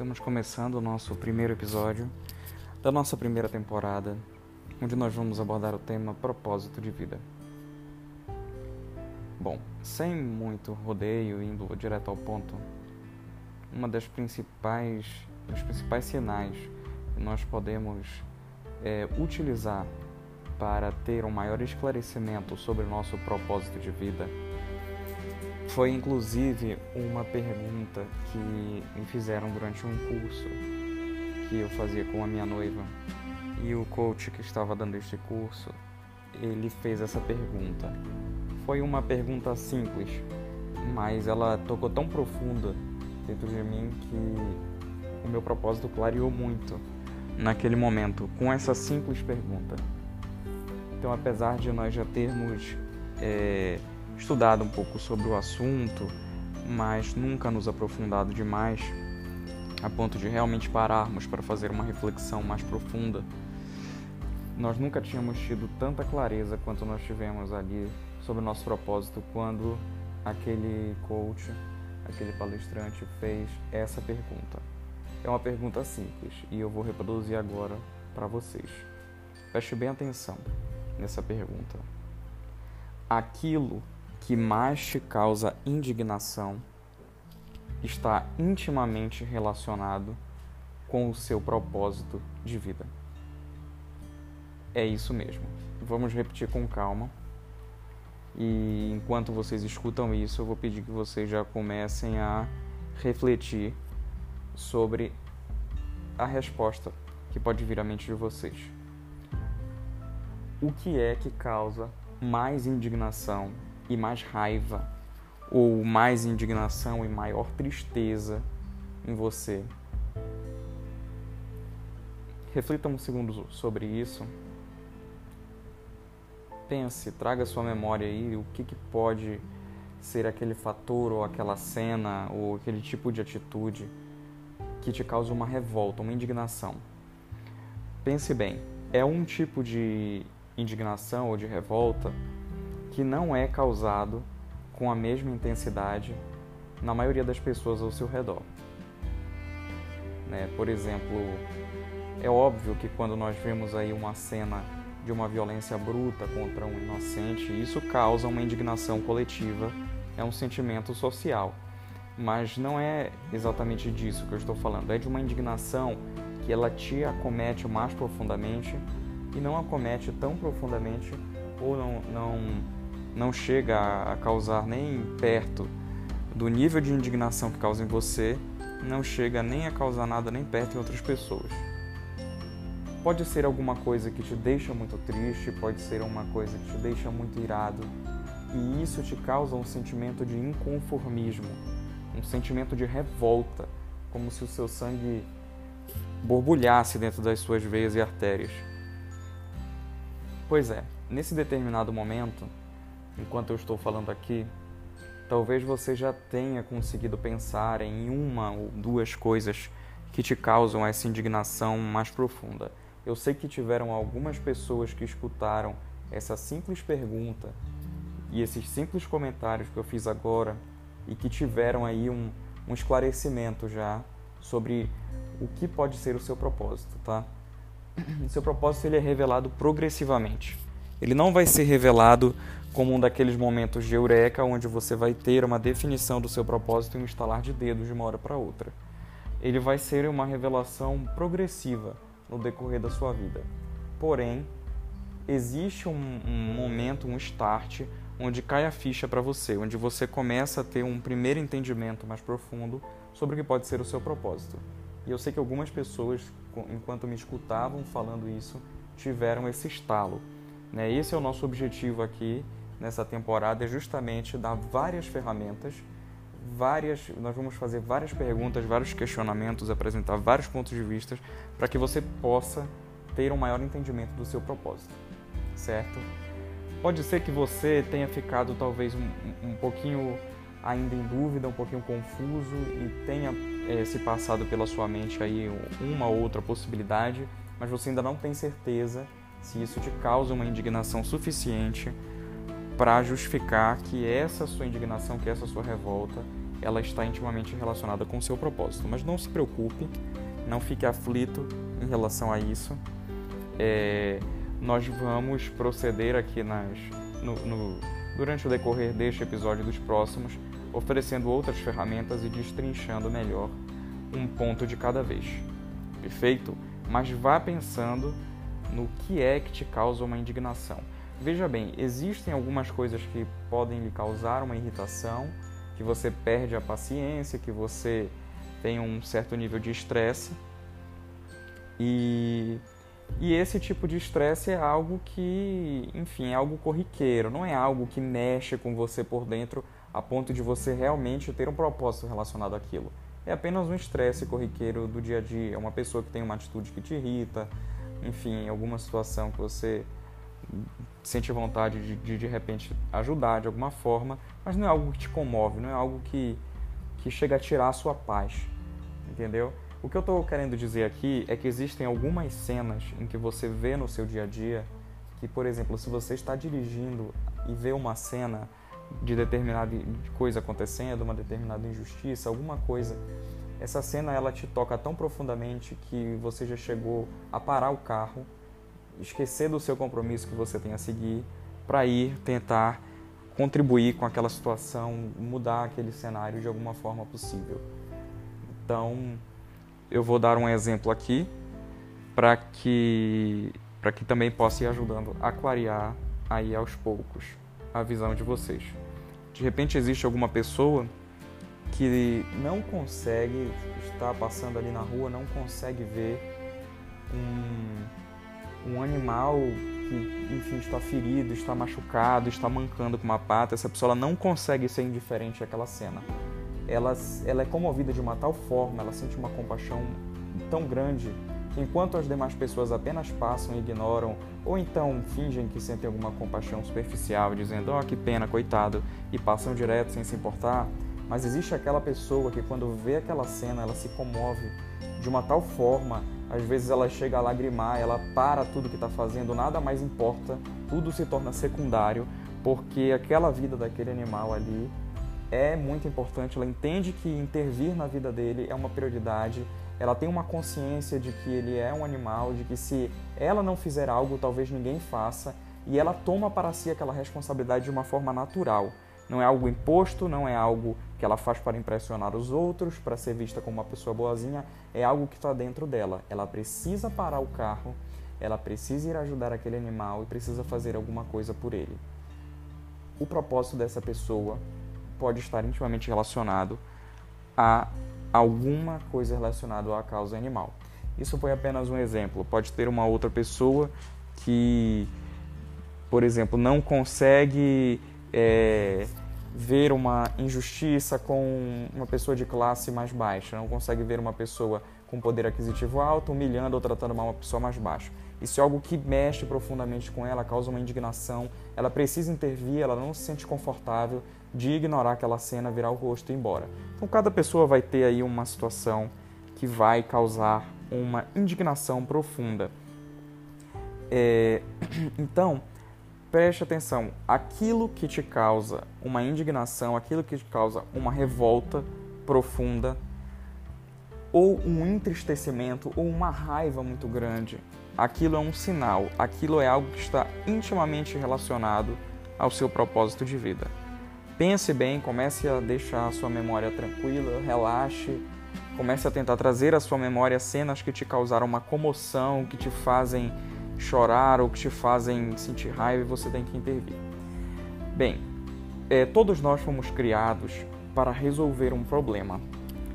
Estamos começando o nosso primeiro episódio da nossa primeira temporada, onde nós vamos abordar o tema propósito de vida. Bom, sem muito rodeio, indo direto ao ponto, uma das principais, dos principais sinais que nós podemos é, utilizar para ter um maior esclarecimento sobre o nosso propósito de vida foi inclusive uma pergunta que me fizeram durante um curso que eu fazia com a minha noiva. E o coach que estava dando este curso, ele fez essa pergunta. Foi uma pergunta simples, mas ela tocou tão profunda dentro de mim que o meu propósito clareou muito naquele momento com essa simples pergunta. Então, apesar de nós já termos é, estudado um pouco sobre o assunto, mas nunca nos aprofundado demais a ponto de realmente pararmos para fazer uma reflexão mais profunda. Nós nunca tínhamos tido tanta clareza quanto nós tivemos ali sobre o nosso propósito quando aquele coach, aquele palestrante fez essa pergunta. É uma pergunta simples e eu vou reproduzir agora para vocês. Preste bem atenção nessa pergunta. Aquilo que mais te causa indignação está intimamente relacionado com o seu propósito de vida. É isso mesmo. Vamos repetir com calma. E enquanto vocês escutam isso, eu vou pedir que vocês já comecem a refletir sobre a resposta que pode vir à mente de vocês. O que é que causa mais indignação e mais raiva, ou mais indignação e maior tristeza em você. Reflita um segundo sobre isso. Pense, traga sua memória aí o que, que pode ser aquele fator ou aquela cena ou aquele tipo de atitude que te causa uma revolta, uma indignação. Pense bem, é um tipo de indignação ou de revolta que não é causado com a mesma intensidade na maioria das pessoas ao seu redor. Né? Por exemplo, é óbvio que quando nós vemos aí uma cena de uma violência bruta contra um inocente, isso causa uma indignação coletiva, é um sentimento social. Mas não é exatamente disso que eu estou falando, é de uma indignação que ela te acomete mais profundamente e não acomete tão profundamente ou não, não não chega a causar nem perto do nível de indignação que causa em você, não chega nem a causar nada nem perto em outras pessoas. Pode ser alguma coisa que te deixa muito triste, pode ser uma coisa que te deixa muito irado, e isso te causa um sentimento de inconformismo, um sentimento de revolta, como se o seu sangue borbulhasse dentro das suas veias e artérias. Pois é, nesse determinado momento, enquanto eu estou falando aqui, talvez você já tenha conseguido pensar em uma ou duas coisas que te causam essa indignação mais profunda. Eu sei que tiveram algumas pessoas que escutaram essa simples pergunta e esses simples comentários que eu fiz agora e que tiveram aí um, um esclarecimento já sobre o que pode ser o seu propósito, tá? O seu propósito ele é revelado progressivamente. Ele não vai ser revelado como um daqueles momentos de eureka onde você vai ter uma definição do seu propósito e um estalar de dedos de uma hora para outra. Ele vai ser uma revelação progressiva no decorrer da sua vida. Porém, existe um, um momento, um start, onde cai a ficha para você, onde você começa a ter um primeiro entendimento mais profundo sobre o que pode ser o seu propósito. E eu sei que algumas pessoas, enquanto me escutavam falando isso, tiveram esse estalo. Né? Esse é o nosso objetivo aqui nessa temporada é justamente dar várias ferramentas, várias, nós vamos fazer várias perguntas, vários questionamentos, apresentar vários pontos de vista para que você possa ter um maior entendimento do seu propósito, certo? Pode ser que você tenha ficado talvez um, um pouquinho ainda em dúvida, um pouquinho confuso e tenha é, se passado pela sua mente aí uma ou outra possibilidade, mas você ainda não tem certeza se isso te causa uma indignação suficiente para justificar que essa sua indignação, que essa sua revolta ela está intimamente relacionada com o seu propósito. Mas não se preocupe, não fique aflito em relação a isso. É, nós vamos proceder aqui nas, no, no, durante o decorrer deste episódio e dos próximos, oferecendo outras ferramentas e destrinchando melhor um ponto de cada vez. Perfeito? Mas vá pensando no que é que te causa uma indignação. Veja bem, existem algumas coisas que podem lhe causar uma irritação, que você perde a paciência, que você tem um certo nível de estresse. E, e esse tipo de estresse é algo que, enfim, é algo corriqueiro, não é algo que mexe com você por dentro a ponto de você realmente ter um propósito relacionado àquilo. É apenas um estresse corriqueiro do dia a dia, é uma pessoa que tem uma atitude que te irrita, enfim, alguma situação que você sente vontade de, de de repente ajudar de alguma forma, mas não é algo que te comove, não é algo que, que chega a tirar a sua paz, entendeu? O que eu estou querendo dizer aqui é que existem algumas cenas em que você vê no seu dia a dia que, por exemplo, se você está dirigindo e vê uma cena de determinada coisa acontecendo, uma determinada injustiça, alguma coisa, essa cena ela te toca tão profundamente que você já chegou a parar o carro, esquecer do seu compromisso que você tem a seguir para ir tentar contribuir com aquela situação, mudar aquele cenário de alguma forma possível. Então, eu vou dar um exemplo aqui para que para que também possa ir ajudando a clarear aí aos poucos a visão de vocês. De repente existe alguma pessoa que não consegue estar passando ali na rua, não consegue ver um, um animal que, enfim, está ferido, está machucado, está mancando com uma pata. Essa pessoa não consegue ser indiferente àquela cena. Ela, ela é comovida de uma tal forma, ela sente uma compaixão tão grande que enquanto as demais pessoas apenas passam e ignoram, ou então fingem que sentem alguma compaixão superficial, dizendo, oh, que pena, coitado, e passam direto sem se importar, mas existe aquela pessoa que quando vê aquela cena, ela se comove de uma tal forma, às vezes ela chega a lagrimar, ela para tudo que está fazendo, nada mais importa, tudo se torna secundário, porque aquela vida daquele animal ali é muito importante, ela entende que intervir na vida dele é uma prioridade, ela tem uma consciência de que ele é um animal, de que se ela não fizer algo, talvez ninguém faça, e ela toma para si aquela responsabilidade de uma forma natural. Não é algo imposto, não é algo que ela faz para impressionar os outros, para ser vista como uma pessoa boazinha, é algo que está dentro dela. Ela precisa parar o carro, ela precisa ir ajudar aquele animal e precisa fazer alguma coisa por ele. O propósito dessa pessoa pode estar intimamente relacionado a alguma coisa relacionada à causa animal. Isso foi apenas um exemplo. Pode ter uma outra pessoa que, por exemplo, não consegue é, ver uma injustiça com uma pessoa de classe mais baixa, não consegue ver uma pessoa com poder aquisitivo alto humilhando ou tratando mal uma pessoa mais baixa. Isso é algo que mexe profundamente com ela, causa uma indignação, ela precisa intervir, ela não se sente confortável de ignorar aquela cena, virar o rosto e ir embora. Então cada pessoa vai ter aí uma situação que vai causar uma indignação profunda. É... Então, preste atenção, aquilo que te causa uma indignação, aquilo que te causa uma revolta profunda, ou um entristecimento, ou uma raiva muito grande, aquilo é um sinal, aquilo é algo que está intimamente relacionado ao seu propósito de vida. Pense bem, comece a deixar a sua memória tranquila, relaxe, comece a tentar trazer à sua memória cenas que te causaram uma comoção, que te fazem chorar ou que te fazem sentir raiva e você tem que intervir. Bem, é, todos nós fomos criados para resolver um problema.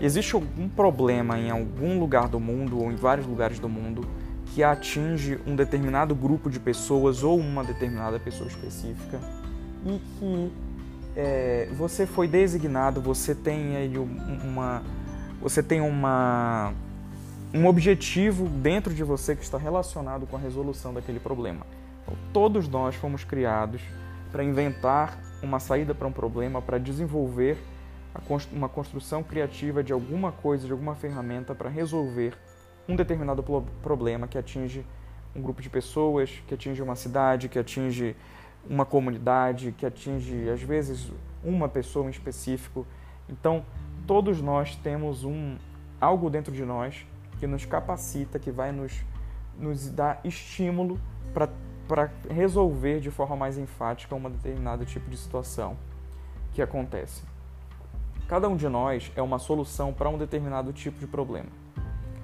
Existe algum problema em algum lugar do mundo ou em vários lugares do mundo que atinge um determinado grupo de pessoas ou uma determinada pessoa específica e que é, você foi designado, você tem aí uma, você tem uma um objetivo dentro de você que está relacionado com a resolução daquele problema. Então, todos nós fomos criados para inventar uma saída para um problema, para desenvolver uma construção criativa de alguma coisa, de alguma ferramenta para resolver um determinado problema que atinge um grupo de pessoas, que atinge uma cidade, que atinge uma comunidade, que atinge às vezes uma pessoa em específico. Então, todos nós temos um algo dentro de nós que nos capacita, que vai nos, nos dar estímulo para resolver de forma mais enfática uma determinado tipo de situação que acontece. Cada um de nós é uma solução para um determinado tipo de problema.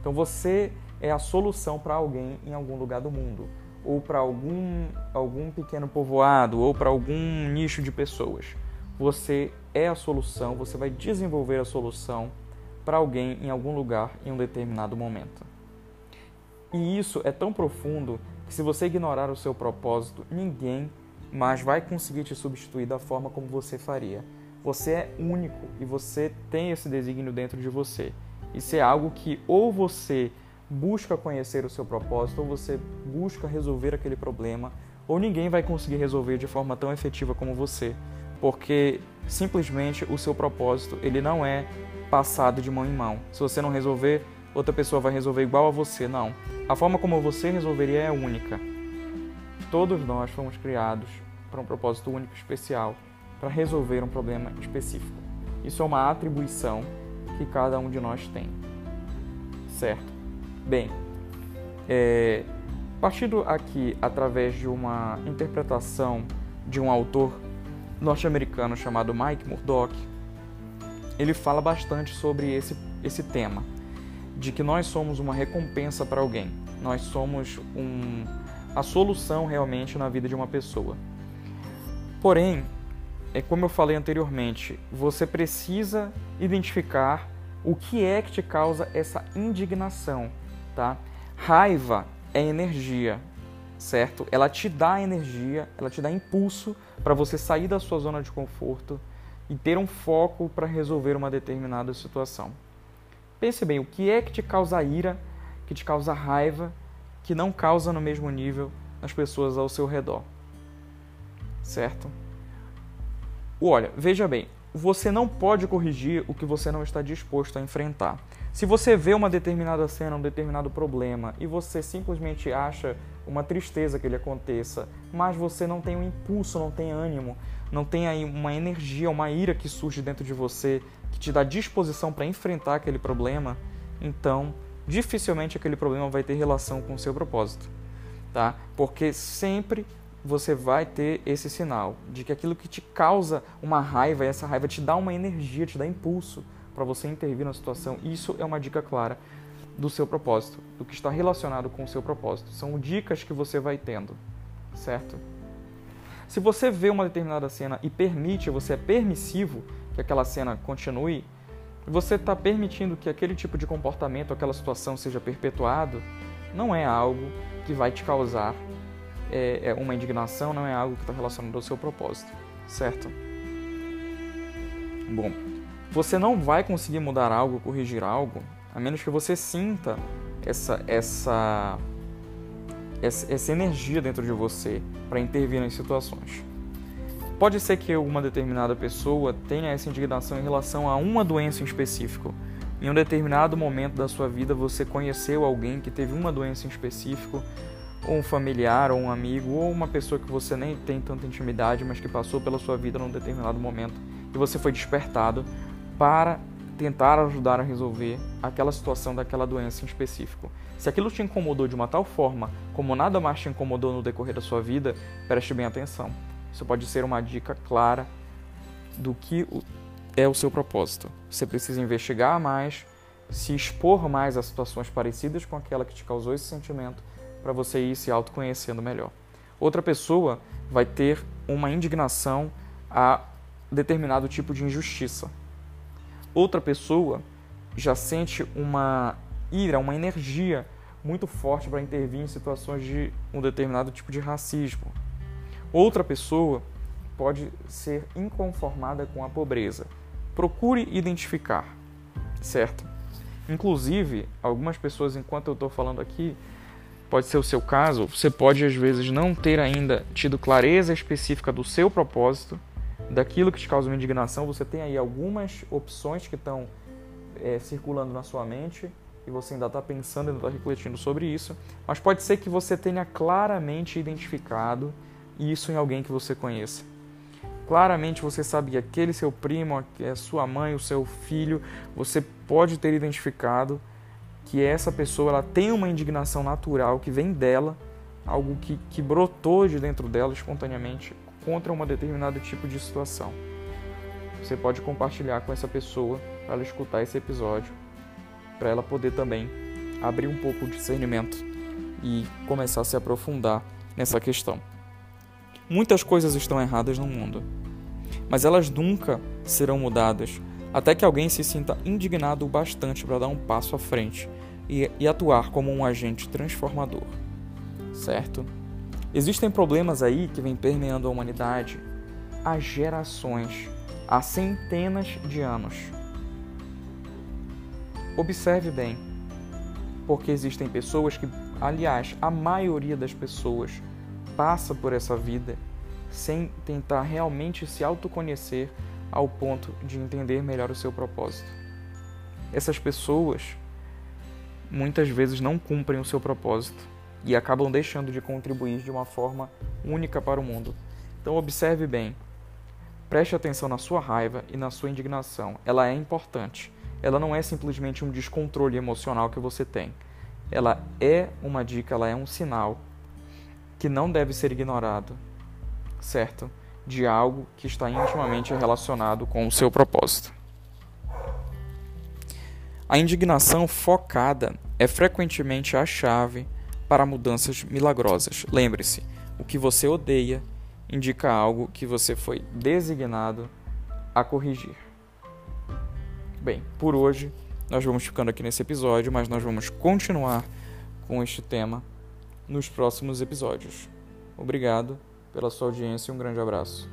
Então você é a solução para alguém em algum lugar do mundo, ou para algum, algum pequeno povoado, ou para algum nicho de pessoas. Você é a solução, você vai desenvolver a solução para alguém em algum lugar em um determinado momento. E isso é tão profundo que se você ignorar o seu propósito, ninguém mais vai conseguir te substituir da forma como você faria. Você é único e você tem esse desígnio dentro de você. Isso é algo que ou você busca conhecer o seu propósito, ou você busca resolver aquele problema, ou ninguém vai conseguir resolver de forma tão efetiva como você, porque simplesmente o seu propósito ele não é passado de mão em mão. Se você não resolver, outra pessoa vai resolver igual a você, não. A forma como você resolveria é única. Todos nós fomos criados para um propósito único especial, para resolver um problema específico. Isso é uma atribuição que cada um de nós tem. Certo? Bem, é, partindo aqui através de uma interpretação de um autor norte-americano chamado Mike Murdock, ele fala bastante sobre esse, esse tema, de que nós somos uma recompensa para alguém, nós somos um, a solução realmente na vida de uma pessoa. Porém, é como eu falei anteriormente, você precisa identificar o que é que te causa essa indignação, tá? Raiva é energia, certo? Ela te dá energia, ela te dá impulso para você sair da sua zona de conforto e ter um foco para resolver uma determinada situação. Pense bem, o que é que te causa ira, que te causa raiva, que não causa no mesmo nível as pessoas ao seu redor? Certo? Olha, veja bem, você não pode corrigir o que você não está disposto a enfrentar. Se você vê uma determinada cena, um determinado problema e você simplesmente acha uma tristeza que ele aconteça, mas você não tem um impulso, não tem ânimo, não tem aí uma energia, uma ira que surge dentro de você que te dá disposição para enfrentar aquele problema, então dificilmente aquele problema vai ter relação com o seu propósito, tá? Porque sempre você vai ter esse sinal de que aquilo que te causa uma raiva, essa raiva te dá uma energia, te dá impulso para você intervir na situação. Isso é uma dica clara do seu propósito, do que está relacionado com o seu propósito. São dicas que você vai tendo, certo? Se você vê uma determinada cena e permite, você é permissivo que aquela cena continue, você está permitindo que aquele tipo de comportamento, aquela situação seja perpetuado, não é algo que vai te causar é, é uma indignação, não é algo que está relacionado ao seu propósito, certo? Bom, você não vai conseguir mudar algo, corrigir algo, a menos que você sinta essa, essa, essa, essa energia dentro de você para intervir nas situações. Pode ser que uma determinada pessoa tenha essa indignação em relação a uma doença em específico. Em um determinado momento da sua vida você conheceu alguém que teve uma doença em específico, ou um familiar, ou um amigo, ou uma pessoa que você nem tem tanta intimidade, mas que passou pela sua vida num determinado momento e você foi despertado para tentar ajudar a resolver aquela situação daquela doença em específico. Se aquilo te incomodou de uma tal forma como nada mais te incomodou no decorrer da sua vida, preste bem atenção. Isso pode ser uma dica clara do que é o seu propósito. Você precisa investigar mais, se expor mais a situações parecidas com aquela que te causou esse sentimento, para você ir se autoconhecendo melhor. Outra pessoa vai ter uma indignação a determinado tipo de injustiça outra pessoa já sente uma ira, uma energia muito forte para intervir em situações de um determinado tipo de racismo. Outra pessoa pode ser inconformada com a pobreza. Procure identificar, certo? Inclusive, algumas pessoas, enquanto eu estou falando aqui, pode ser o seu caso, você pode às vezes não ter ainda tido clareza específica do seu propósito daquilo que te causa uma indignação, você tem aí algumas opções que estão é, circulando na sua mente e você ainda está pensando, ainda está refletindo sobre isso, mas pode ser que você tenha claramente identificado isso em alguém que você conheça. claramente você sabe que aquele seu primo, a sua mãe, o seu filho, você pode ter identificado que essa pessoa ela tem uma indignação natural que vem dela, algo que, que brotou de dentro dela espontaneamente contra um determinado tipo de situação. Você pode compartilhar com essa pessoa para ela escutar esse episódio, para ela poder também abrir um pouco o discernimento e começar a se aprofundar nessa questão. Muitas coisas estão erradas no mundo, mas elas nunca serão mudadas até que alguém se sinta indignado o bastante para dar um passo à frente e, e atuar como um agente transformador. Certo? Existem problemas aí que vêm permeando a humanidade há gerações, há centenas de anos. Observe bem, porque existem pessoas que, aliás, a maioria das pessoas passa por essa vida sem tentar realmente se autoconhecer ao ponto de entender melhor o seu propósito. Essas pessoas muitas vezes não cumprem o seu propósito e acabam deixando de contribuir de uma forma única para o mundo. Então observe bem. Preste atenção na sua raiva e na sua indignação. Ela é importante. Ela não é simplesmente um descontrole emocional que você tem. Ela é uma dica, ela é um sinal que não deve ser ignorado, certo? De algo que está intimamente relacionado com o seu propósito. A indignação focada é frequentemente a chave para mudanças milagrosas. Lembre-se, o que você odeia indica algo que você foi designado a corrigir. Bem, por hoje nós vamos ficando aqui nesse episódio, mas nós vamos continuar com este tema nos próximos episódios. Obrigado pela sua audiência e um grande abraço.